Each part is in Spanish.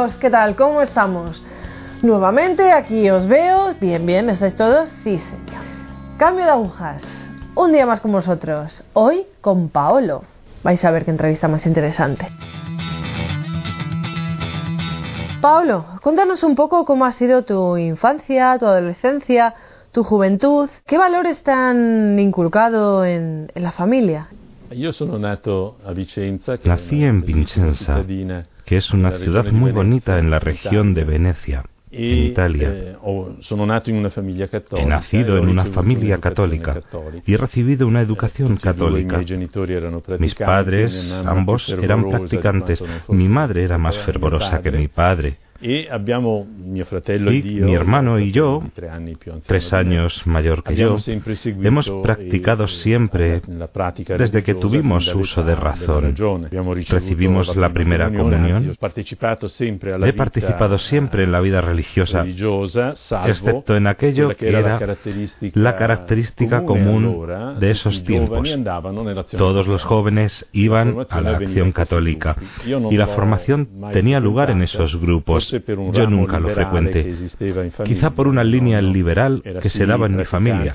amigos, ¿qué tal? ¿Cómo estamos? Nuevamente aquí os veo. Bien, bien, ¿estáis todos? Sí, señor. Cambio de agujas. Un día más con vosotros. Hoy con Paolo. Vais a ver qué entrevista más interesante. Paolo, cuéntanos un poco cómo ha sido tu infancia, tu adolescencia, tu juventud. ¿Qué valores te han inculcado en, en la familia? Nací en Vicenza, que es una ciudad muy bonita en la región de Venecia, en Italia. He nacido en una familia católica y he recibido una educación católica. Mis padres, ambos, eran practicantes. Mi madre era más fervorosa que mi padre. Y mi hermano y yo, tres años mayor que yo, hemos practicado siempre, desde que tuvimos uso de razón. Recibimos la primera comunión. He participado siempre en la vida religiosa, excepto en aquello que era la característica común de esos tiempos. Todos los jóvenes iban a la acción católica y la formación tenía lugar en esos grupos. Yo nunca lo frecuenté. Quizá por una línea liberal que se daba en mi familia.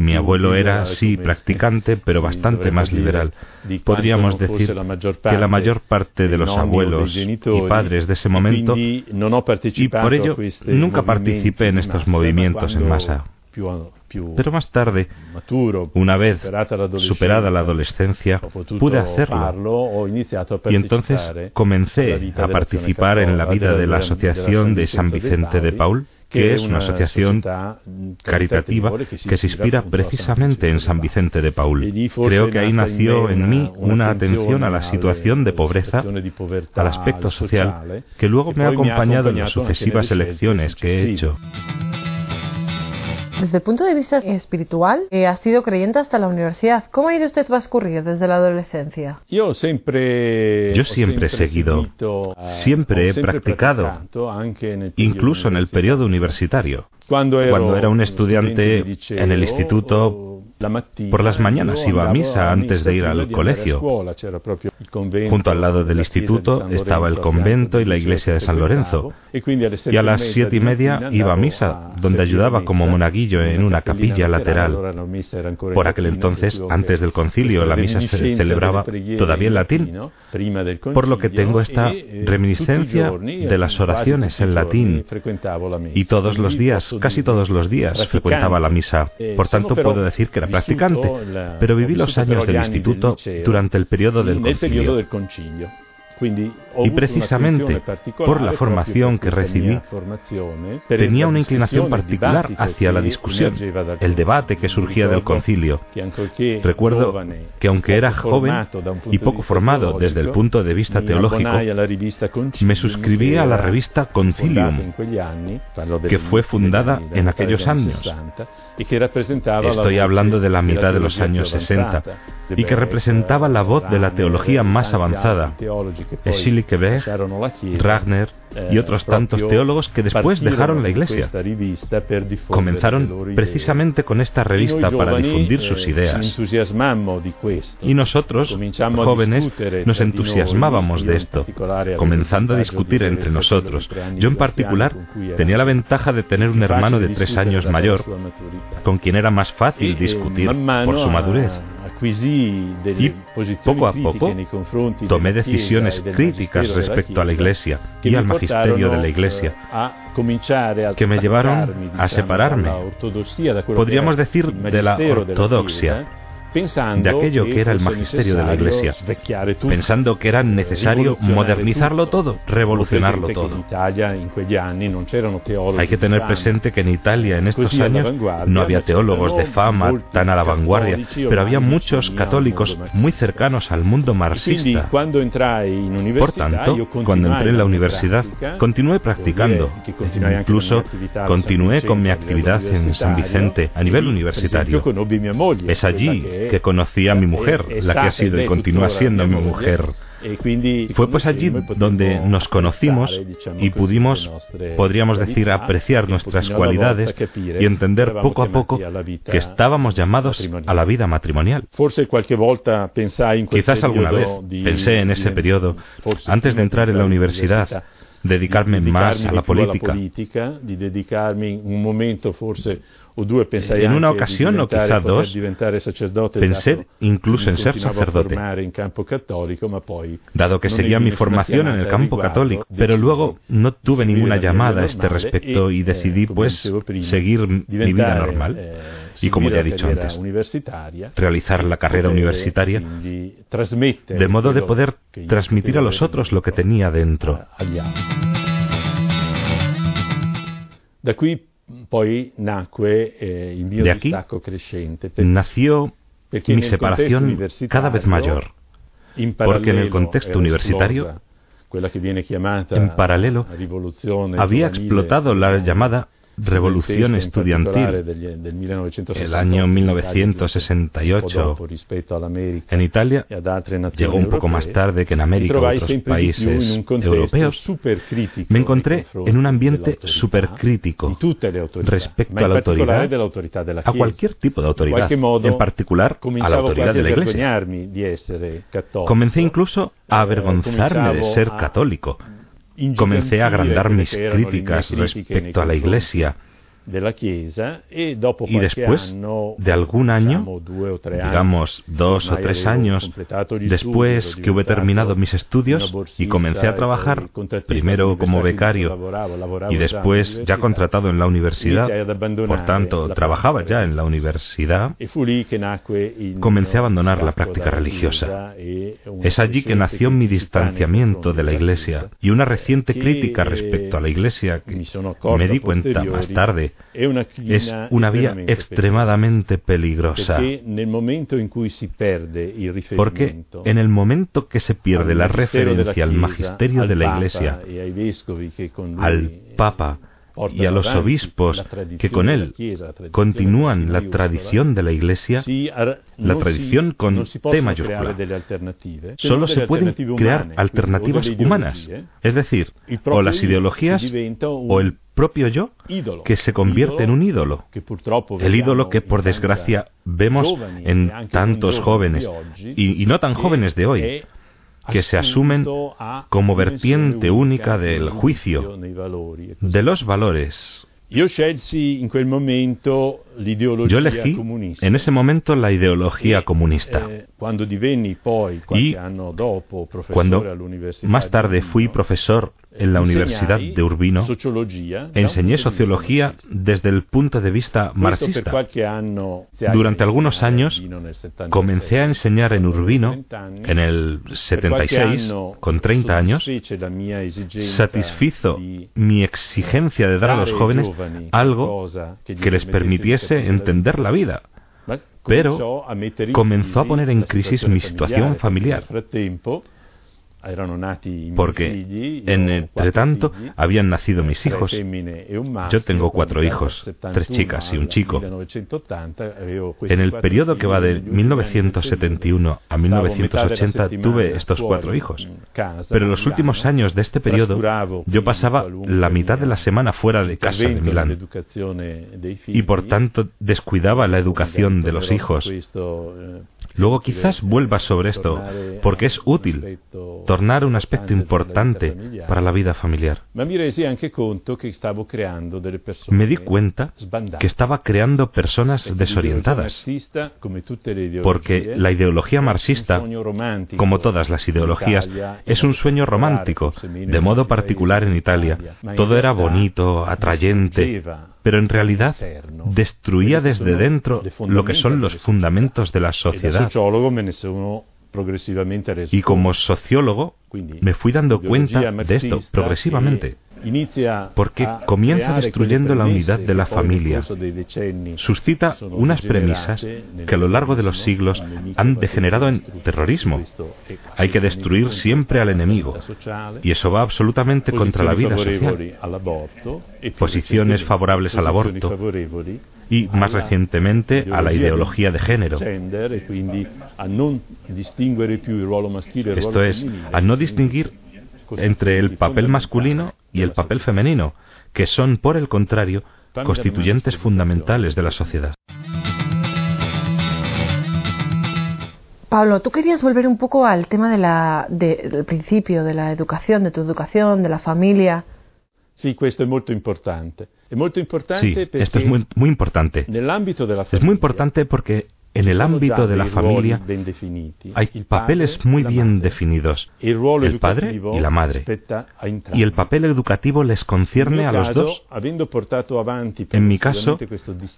Mi abuelo era, sí, practicante, pero bastante más liberal. Podríamos decir que la mayor parte de los abuelos y padres de ese momento, y por ello nunca participé en estos movimientos en masa. Pero más tarde, una vez superada la adolescencia, pude hacerlo y entonces comencé a participar en la vida de la Asociación de San Vicente de Paul, que es una asociación caritativa que se inspira precisamente en San Vicente de Paul. Creo que ahí nació en mí una atención a la situación de pobreza, al aspecto social, que luego me ha acompañado en las sucesivas elecciones que he hecho. Desde el punto de vista espiritual, eh, ha sido creyente hasta la universidad. ¿Cómo ha ido usted transcurrir desde la adolescencia? Yo siempre, Yo siempre he seguido, siempre he practicado, incluso en el periodo universitario. Cuando era un estudiante en el instituto, por las mañanas iba a misa antes de ir al colegio. Junto al lado del instituto estaba el convento y la iglesia de San Lorenzo. Y a las siete y media iba a misa, donde ayudaba como monaguillo en una capilla lateral. Por aquel entonces, antes del concilio, la misa se celebraba todavía en latín, por lo que tengo esta reminiscencia de las oraciones en latín. Y todos los días, casi todos los días, frecuentaba la misa. Por tanto, puedo decir que era practicante, pero viví los años del instituto durante el periodo del concilio. Y precisamente por la formación que recibí, tenía una inclinación particular hacia la discusión, el debate que surgía del concilio. Recuerdo que aunque era joven y poco formado desde el punto de vista teológico, me suscribí a la revista Concilium, que fue fundada en aquellos años. Estoy hablando de la mitad de los años 60 y que representaba la voz de la teología más avanzada, Schillekeberg, Ragner y otros tantos teólogos que después dejaron la Iglesia. Comenzaron precisamente con esta revista para difundir sus ideas. Y nosotros, jóvenes, nos entusiasmábamos de esto, comenzando a discutir entre nosotros. Yo en particular tenía la ventaja de tener un hermano de tres años mayor, con quien era más fácil discutir por su madurez. Y poco a poco tomé decisiones críticas respecto a la Iglesia y al magisterio de la Iglesia. que me llevaron a separarme, podríamos decir, de la ortodoxia de aquello que era el magisterio de la Iglesia, pensando que era necesario modernizarlo todo, revolucionarlo todo. Hay que tener presente que en Italia en estos años no había teólogos de fama tan a la vanguardia, pero había muchos católicos muy cercanos al mundo marxista. Por tanto, cuando entré en la universidad, continué practicando, incluso continué con mi actividad en San Vicente a nivel universitario. Es allí que conocí a mi mujer, la que ha sido y continúa siendo mi mujer. Fue pues allí donde nos conocimos y pudimos, podríamos decir, apreciar nuestras cualidades y entender poco a poco que estábamos llamados a la vida matrimonial. Quizás alguna vez pensé en ese periodo, antes de entrar en la universidad, dedicarme más a la política. En una ocasión o quizá dos, pensé incluso en ser sacerdote, dado que seguía mi formación en el campo católico, pero luego no tuve ninguna llamada a este respecto y decidí pues seguir mi vida normal y como ya he dicho antes, realizar la carrera universitaria de modo de poder transmitir a los otros lo que tenía dentro. Eh, de aquí nació mi separación cada vez mayor, porque en el contexto universitario, en paralelo, había explotado la llamada revolución estudiantil el año 1968 en Italia llegó un poco más tarde que en América otros países europeos. me encontré en un ambiente supercrítico respecto a la autoridad a cualquier tipo de autoridad en particular a la autoridad de la iglesia. comencé incluso a avergonzarme de ser católico comencé a agrandar mis críticas respecto a la Iglesia y después de algún año, digamos dos o tres años, después que hube terminado mis estudios y comencé a trabajar, primero como becario y después ya contratado en la universidad, por tanto trabajaba ya en la universidad, comencé a abandonar la práctica religiosa. Es allí que nació mi distanciamiento de la Iglesia y una reciente crítica respecto a la Iglesia que me di cuenta más tarde es una vía extremadamente peligrosa. Porque en el momento que se pierde la referencia al magisterio de la Iglesia, al Papa, y a los obispos que con él continúan la tradición de la Iglesia, la tradición con T mayúscula. Solo se pueden crear alternativas humanas, es decir, o las ideologías o el propio yo que se convierte en un ídolo. El ídolo que por desgracia vemos en tantos jóvenes y, no tan jóvenes de hoy que se asumen como vertiente única del juicio, de los valores. Yo elegí en ese momento la ideología comunista. Eh, y cuando más tarde fui profesor en la Universidad de Urbino, enseñé sociología desde el punto de vista marxista. Durante algunos años comencé a enseñar en Urbino en el 76, con 30 años, satisfizo mi exigencia de dar a los jóvenes algo que les permitiese entender la vida. Pero comenzó a poner en crisis mi situación familiar porque entre tanto habían nacido mis hijos. Yo tengo cuatro hijos, tres chicas y un chico. En el periodo que va de 1971 a 1980 tuve estos cuatro hijos. Pero en los últimos años de este periodo yo pasaba la mitad de la semana fuera de casa de Milán y por tanto descuidaba la educación de los hijos. Luego quizás vuelva sobre esto, porque es útil un aspecto importante para la vida familiar. Me di cuenta que estaba creando personas desorientadas, porque la ideología marxista, como todas las ideologías, es un sueño romántico, de modo particular en Italia. Todo era bonito, atrayente, pero en realidad destruía desde dentro lo que son los fundamentos de la sociedad. Y como sociólogo me fui dando cuenta de esto progresivamente porque comienza destruyendo la unidad de la familia. Suscita unas premisas que a lo largo de los siglos han degenerado en terrorismo. Hay que destruir siempre al enemigo. Y eso va absolutamente contra la vida social. Posiciones favorables al aborto y más recientemente a la ideología de género. Esto es, a no distinguir entre el papel masculino y el papel femenino, que son, por el contrario, constituyentes fundamentales de la sociedad. Pablo, tú querías volver un poco al tema de la, del principio, de la educación, de tu educación, de la familia. Sí, esto es muy importante. Es muy importante sí, esto es muy, muy importante. es muy importante porque en el ámbito de la familia hay papeles muy bien definidos, el padre y la madre, y el papel educativo les concierne a los dos. En mi caso,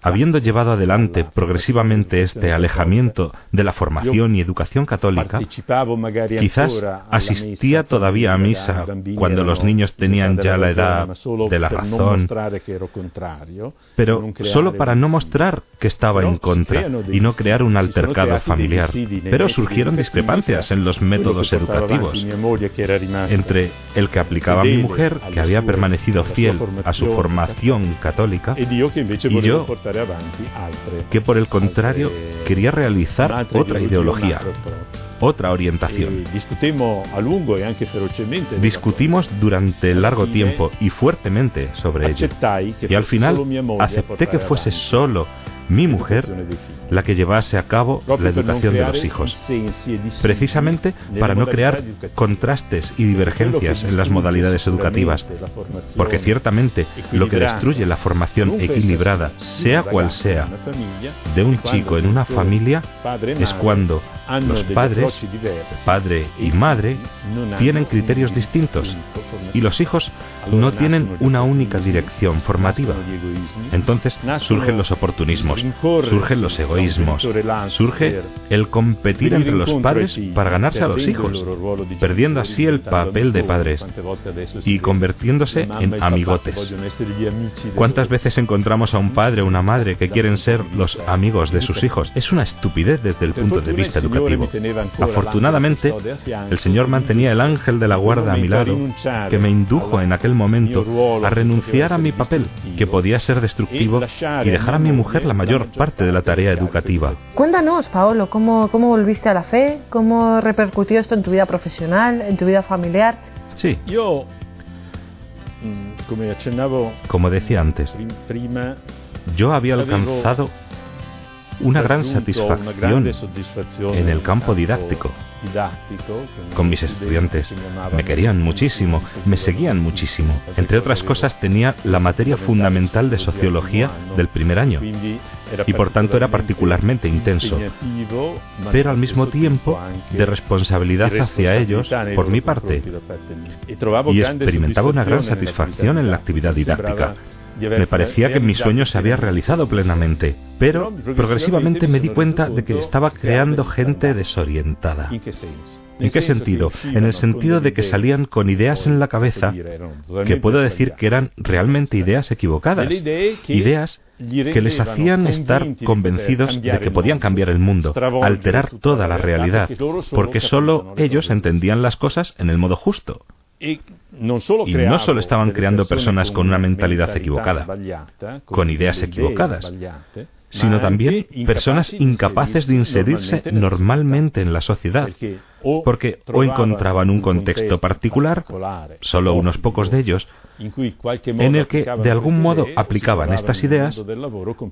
habiendo llevado adelante progresivamente este alejamiento de la formación y educación católica, quizás asistía todavía a misa cuando los niños tenían ya la edad de la razón, pero solo para no mostrar que estaba en contra y no crear un altercado familiar, pero surgieron discrepancias en los métodos educativos. entre el que aplicaba mi mujer, que había permanecido fiel a su formación católica, y yo, que por el contrario quería realizar otra ideología, otra orientación. Discutimos durante largo tiempo y fuertemente sobre ello. Y al final acepté que fuese solo mi mujer la que llevase a cabo la educación de los hijos, precisamente para no crear contrastes y divergencias en las modalidades educativas, porque ciertamente lo que destruye la formación equilibrada, sea cual sea, de un chico en una familia es cuando los padres, padre y madre, tienen criterios distintos y los hijos no tienen una única dirección formativa. Entonces surgen los oportunismos, surgen los egoísmos, surge el competir entre los padres para ganarse a los hijos, perdiendo así el papel de padres y convirtiéndose en amigotes. ¿Cuántas veces encontramos a un padre o una madre que quieren ser los amigos de sus hijos? Es una estupidez desde el punto de vista educativo. Afortunadamente, el Señor mantenía el ángel de la guarda a mi lado, que me indujo en aquel momento a renunciar a mi papel, que podía ser destructivo, y dejar a mi mujer la mayor parte de la tarea educativa. Cuéntanos, Paolo, ¿cómo, cómo volviste a la fe? ¿Cómo repercutió esto en tu vida profesional, en tu vida familiar? Sí. Yo, como decía antes, yo había alcanzado una gran satisfacción en el campo didáctico. Con mis estudiantes me querían muchísimo, me seguían muchísimo. Entre otras cosas tenía la materia fundamental de sociología del primer año y por tanto era particularmente intenso, pero al mismo tiempo de responsabilidad hacia ellos por mi parte y experimentaba una gran satisfacción en la actividad didáctica. Me parecía que mi sueño se había realizado plenamente, pero progresivamente me di cuenta de que estaba creando gente desorientada. ¿En qué sentido? En el sentido de que salían con ideas en la cabeza que puedo decir que eran realmente ideas equivocadas, ideas que les hacían estar convencidos de que podían cambiar el mundo, alterar toda la realidad, porque solo ellos entendían las cosas en el modo justo. Y no solo estaban creando personas con una mentalidad equivocada, con ideas equivocadas, sino también personas incapaces de inserirse normalmente en la sociedad, porque o encontraban un contexto particular, solo unos pocos de ellos, en el que de algún modo aplicaban estas ideas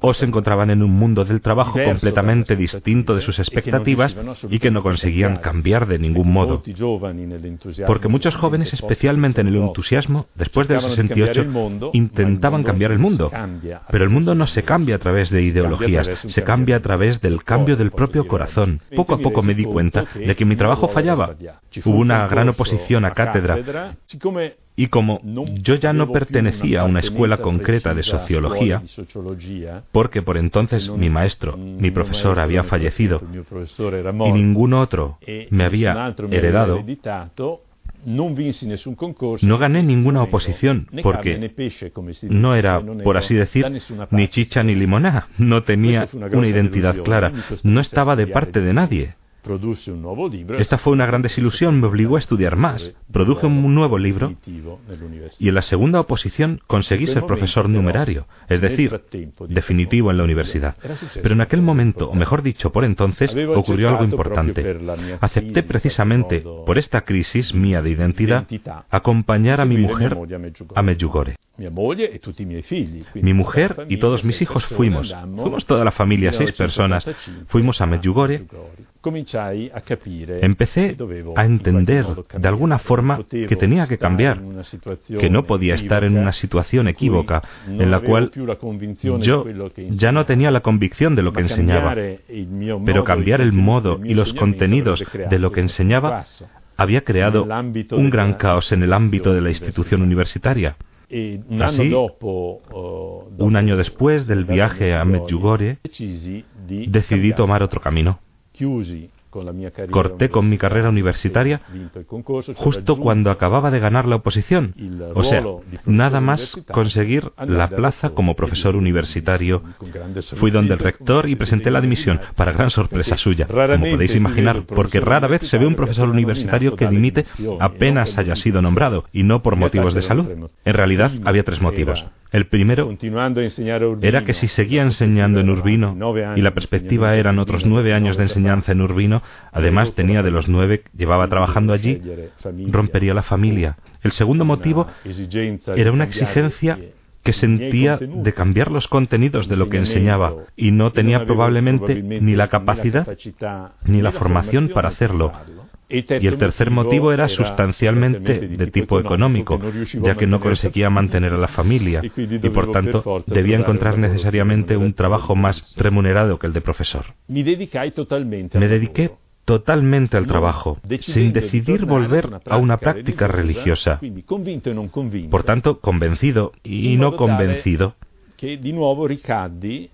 o se encontraban en un mundo del trabajo completamente distinto de sus expectativas y que no conseguían cambiar de ningún modo. Porque muchos jóvenes, especialmente en el entusiasmo, después del 68, intentaban cambiar el mundo. Pero el mundo no se cambia a través de ideologías, se cambia a través del cambio del propio corazón. Poco a poco me di cuenta de que mi trabajo fallaba. Hubo una gran oposición a cátedra y como yo ya no pertenecía a una escuela concreta de sociología, porque por entonces mi maestro, mi profesor había fallecido y ningún otro me había heredado, no gané ninguna oposición porque no era, por así decir, ni chicha ni limonada, no tenía una identidad clara, no estaba de parte de nadie. Esta fue una gran desilusión, me obligó a estudiar más. Produje un nuevo libro y en la segunda oposición conseguí ser profesor numerario, es decir, definitivo en la universidad. Pero en aquel momento, o mejor dicho, por entonces, ocurrió algo importante. Acepté precisamente, por esta crisis mía de identidad, acompañar a mi mujer a Medjugorje. Mi mujer y todos mis hijos fuimos, fuimos toda la familia, seis personas, fuimos a Medjugorje Empecé a entender de alguna forma que tenía que cambiar, que no podía estar en una situación equívoca en la cual yo ya no tenía la convicción de lo que enseñaba, pero cambiar el modo y los contenidos de lo que enseñaba había creado un gran caos en el ámbito de la institución universitaria. Así, un año después del viaje a Medjugorje, decidí tomar otro camino. Corté con mi carrera universitaria justo cuando acababa de ganar la oposición, o sea, nada más conseguir la plaza como profesor universitario. Fui donde el rector y presenté la dimisión, para gran sorpresa suya, como podéis imaginar, porque rara vez se ve un profesor universitario que dimite apenas haya sido nombrado, y no por motivos de salud. En realidad había tres motivos. El primero era que si seguía enseñando en Urbino y la perspectiva eran otros nueve años de enseñanza en Urbino, además tenía de los nueve, llevaba trabajando allí, rompería la familia. El segundo motivo era una exigencia que sentía de cambiar los contenidos de lo que enseñaba y no tenía probablemente ni la capacidad ni la formación para hacerlo. Y el tercer motivo era sustancialmente de tipo económico, ya que no conseguía mantener a la familia y por tanto debía encontrar necesariamente un trabajo más remunerado que el de profesor. Me dediqué totalmente al trabajo, sin decidir volver a una práctica religiosa. Por tanto, convencido y no convencido, de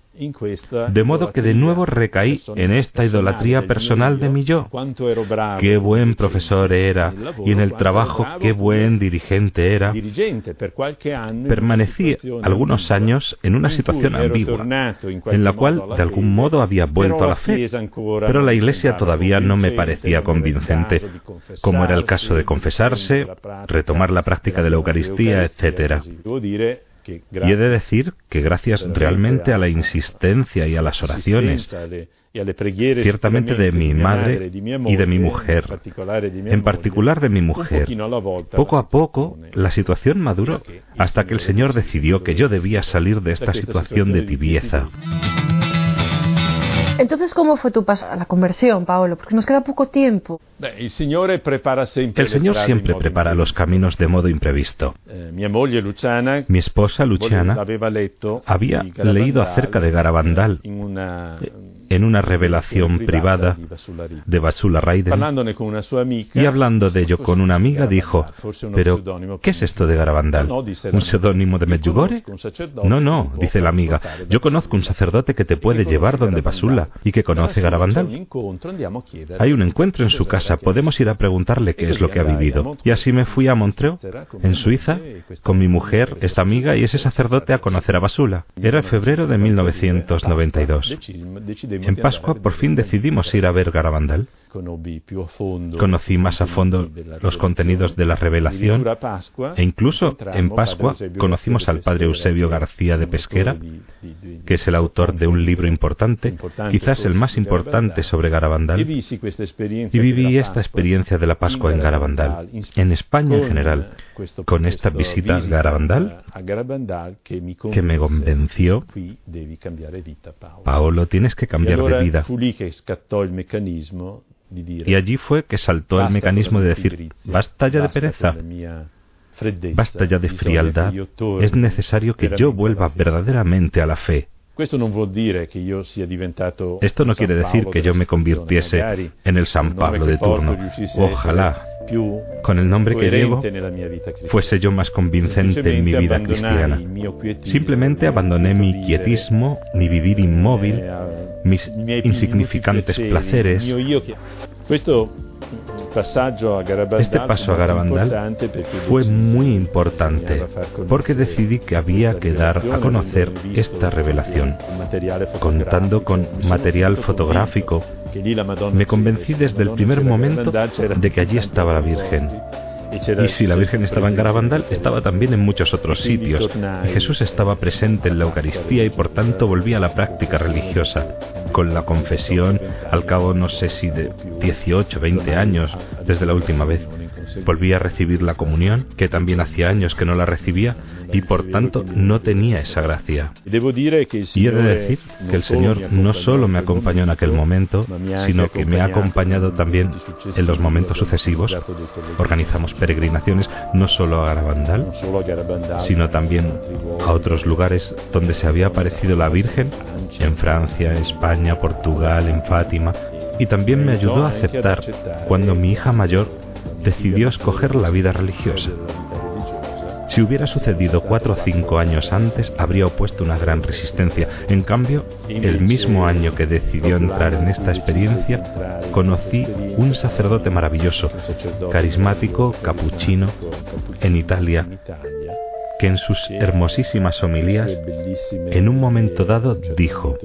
modo que de nuevo recaí en esta idolatría personal de mi yo. Qué buen profesor era y en el trabajo qué buen dirigente era. Permanecí algunos años en una situación ambigua, en la cual de algún modo había vuelto a la fe, pero la Iglesia todavía no me parecía convincente, como era el caso de confesarse, retomar la práctica de la Eucaristía, etc. Y he de decir que gracias realmente a la insistencia y a las oraciones, ciertamente de mi madre y de mi mujer, en particular de mi mujer, poco a poco la situación maduró hasta que el Señor decidió que yo debía salir de esta situación de tibieza. Entonces, ¿cómo fue tu paso a la conversión, Paolo? Porque nos queda poco tiempo. El Señor siempre prepara los caminos de modo imprevisto. Eh, Mi esposa Luciana había leído acerca de Garabandal en una revelación privada de Basula Raiden y hablando de ello con una amiga dijo, pero ¿qué es esto de Garabandal? ¿Un seudónimo de Medjugorje? No, no, dice la amiga, yo conozco un sacerdote que te puede llevar donde Basula y que conoce Garabandal. Hay un encuentro en su casa, podemos ir a preguntarle qué es lo que ha vivido. Y así me fui a Montreux, en Suiza, con mi mujer, esta amiga y ese sacerdote a conocer a Basula. Era febrero de 1992. En Pascua por fin decidimos ir a ver Garabandal. Conocí más a fondo los contenidos de la revelación e incluso en Pascua conocimos al padre Eusebio García de Pesquera, que es el autor de un libro importante, quizás el más importante sobre Garabandal, y viví esta experiencia de la Pascua en Garabandal, en España en general, con esta visita a Garabandal que me convenció, Paolo, tienes que cambiar de vida. Y allí fue que saltó el mecanismo de decir, basta ya de pereza, basta ya de frialdad, es necesario que yo vuelva verdaderamente a la fe. Esto no quiere decir que yo me convirtiese en el San Pablo de turno. Ojalá, con el nombre que llevo, fuese yo más convincente en mi vida cristiana. Simplemente abandoné mi quietismo, mi vivir inmóvil, mis insignificantes placeres. Este paso a Garabandal fue muy importante porque decidí que había que dar a conocer esta revelación. Contando con material fotográfico, me convencí desde el primer momento de que allí estaba la Virgen y si la Virgen estaba en Garabandal, estaba también en muchos otros sitios. Jesús estaba presente en la Eucaristía y por tanto volvía a la práctica religiosa. Con la confesión, al cabo no sé si de 18, 20 años desde la última vez. Volví a recibir la comunión, que también hacía años que no la recibía, y por tanto no tenía esa gracia. Y he de decir que el Señor no solo me acompañó en aquel momento, sino que me ha acompañado también en los momentos sucesivos. Organizamos peregrinaciones no solo a Garabandal, sino también a otros lugares donde se había aparecido la Virgen, en Francia, España, Portugal, en Fátima, y también me ayudó a aceptar cuando mi hija mayor decidió escoger la vida religiosa. Si hubiera sucedido cuatro o cinco años antes, habría opuesto una gran resistencia. En cambio, el mismo año que decidió entrar en esta experiencia, conocí un sacerdote maravilloso, carismático, capuchino, en Italia, que en sus hermosísimas homilías, en un momento dado, dijo,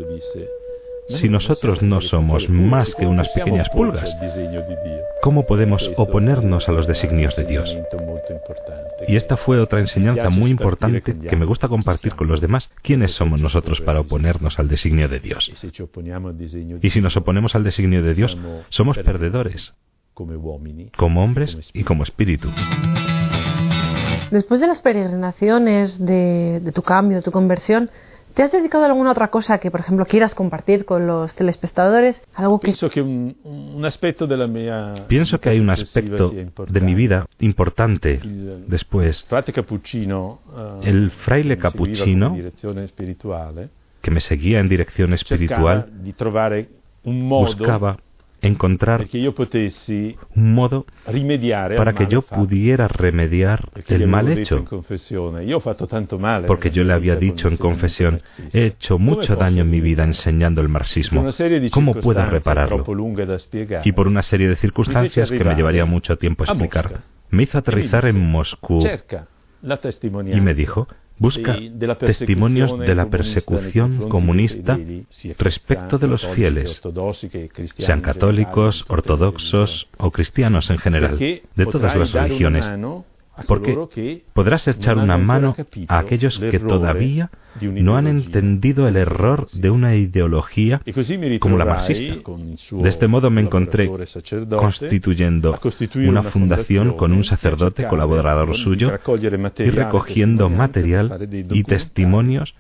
si nosotros no somos más que unas pequeñas pulgas, ¿cómo podemos oponernos a los designios de Dios? Y esta fue otra enseñanza muy importante que me gusta compartir con los demás. ¿Quiénes somos nosotros para oponernos al designio de Dios? Y si nos oponemos al designio de Dios, somos perdedores, como hombres y como espíritu. Después de las peregrinaciones, de, de tu cambio, de tu conversión, ¿Te has dedicado a alguna otra cosa que, por ejemplo, quieras compartir con los telespectadores? Algo que... Pienso que un, aspecto de la mía... Pienso que hay un aspecto de mi vida importante después. Eh, el fraile capuchino que me seguía en dirección espiritual buscaba encontrar un modo para que yo pudiera remediar el mal hecho. Porque yo le había dicho en confesión, he hecho mucho daño en mi vida enseñando el marxismo. ¿Cómo puedo repararlo? Y por una serie de circunstancias que me llevaría mucho tiempo explicar, me hizo aterrizar en Moscú y me dijo, busca testimonios de la persecución comunista respecto de los fieles, sean católicos, ortodoxos o cristianos en general, de todas las religiones, porque podrás echar una mano a aquellos que todavía no han entendido el error de una ideología como la marxista. De este modo me encontré constituyendo una fundación con un sacerdote colaborador suyo y recogiendo material y testimonios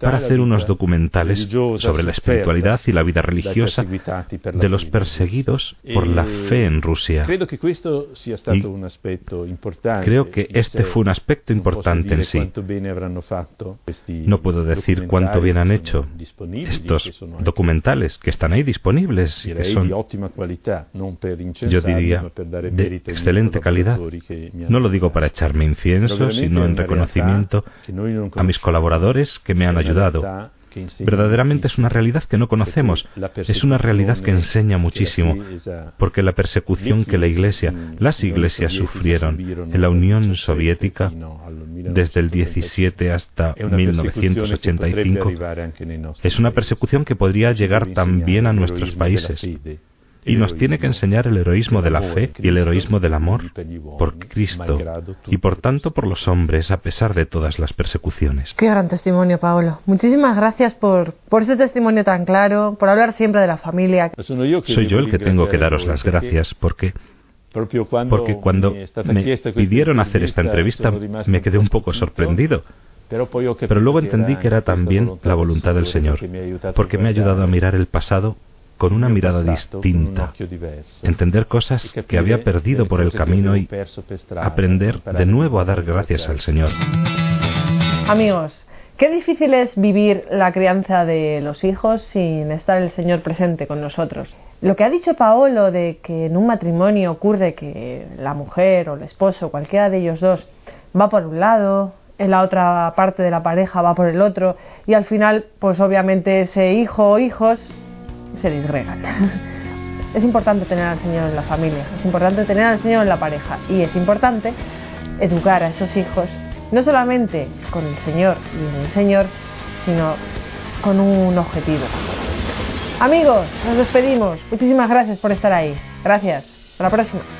para hacer unos documentales sobre la espiritualidad y la vida religiosa de los perseguidos por la fe en Rusia. Creo que este fue un aspecto importante en sí. No puedo decir cuánto bien han hecho estos documentales que están ahí disponibles y que son, yo diría, de excelente calidad. No lo digo para echarme incienso, sino en reconocimiento a mis colaboradores que me han ayudado Verdaderamente es una realidad que no conocemos, es una realidad que enseña muchísimo, porque la persecución que la Iglesia, las iglesias sufrieron en la Unión Soviética desde el 17 hasta 1985 es una persecución que podría llegar también a nuestros países y nos tiene que enseñar el heroísmo de la fe y el heroísmo del amor por Cristo y por tanto por los hombres a pesar de todas las persecuciones. Qué gran testimonio, Paolo. Muchísimas gracias por, por ese testimonio tan claro, por hablar siempre de la familia. Soy yo el que tengo que daros las gracias porque porque cuando me pidieron hacer esta entrevista me quedé un poco sorprendido. Pero luego entendí que era también la voluntad del Señor, porque me ha ayudado a mirar el pasado con una mirada distinta, entender cosas que había perdido por el camino y aprender de nuevo a dar gracias al Señor. Amigos, qué difícil es vivir la crianza de los hijos sin estar el Señor presente con nosotros. Lo que ha dicho Paolo de que en un matrimonio ocurre que la mujer o el esposo, cualquiera de ellos dos, va por un lado, en la otra parte de la pareja va por el otro y al final, pues obviamente ese hijo o hijos se disgregan. Es importante tener al Señor en la familia, es importante tener al Señor en la pareja y es importante educar a esos hijos no solamente con el Señor y en el Señor, sino con un objetivo. Amigos, nos despedimos. Muchísimas gracias por estar ahí. Gracias. Hasta la próxima.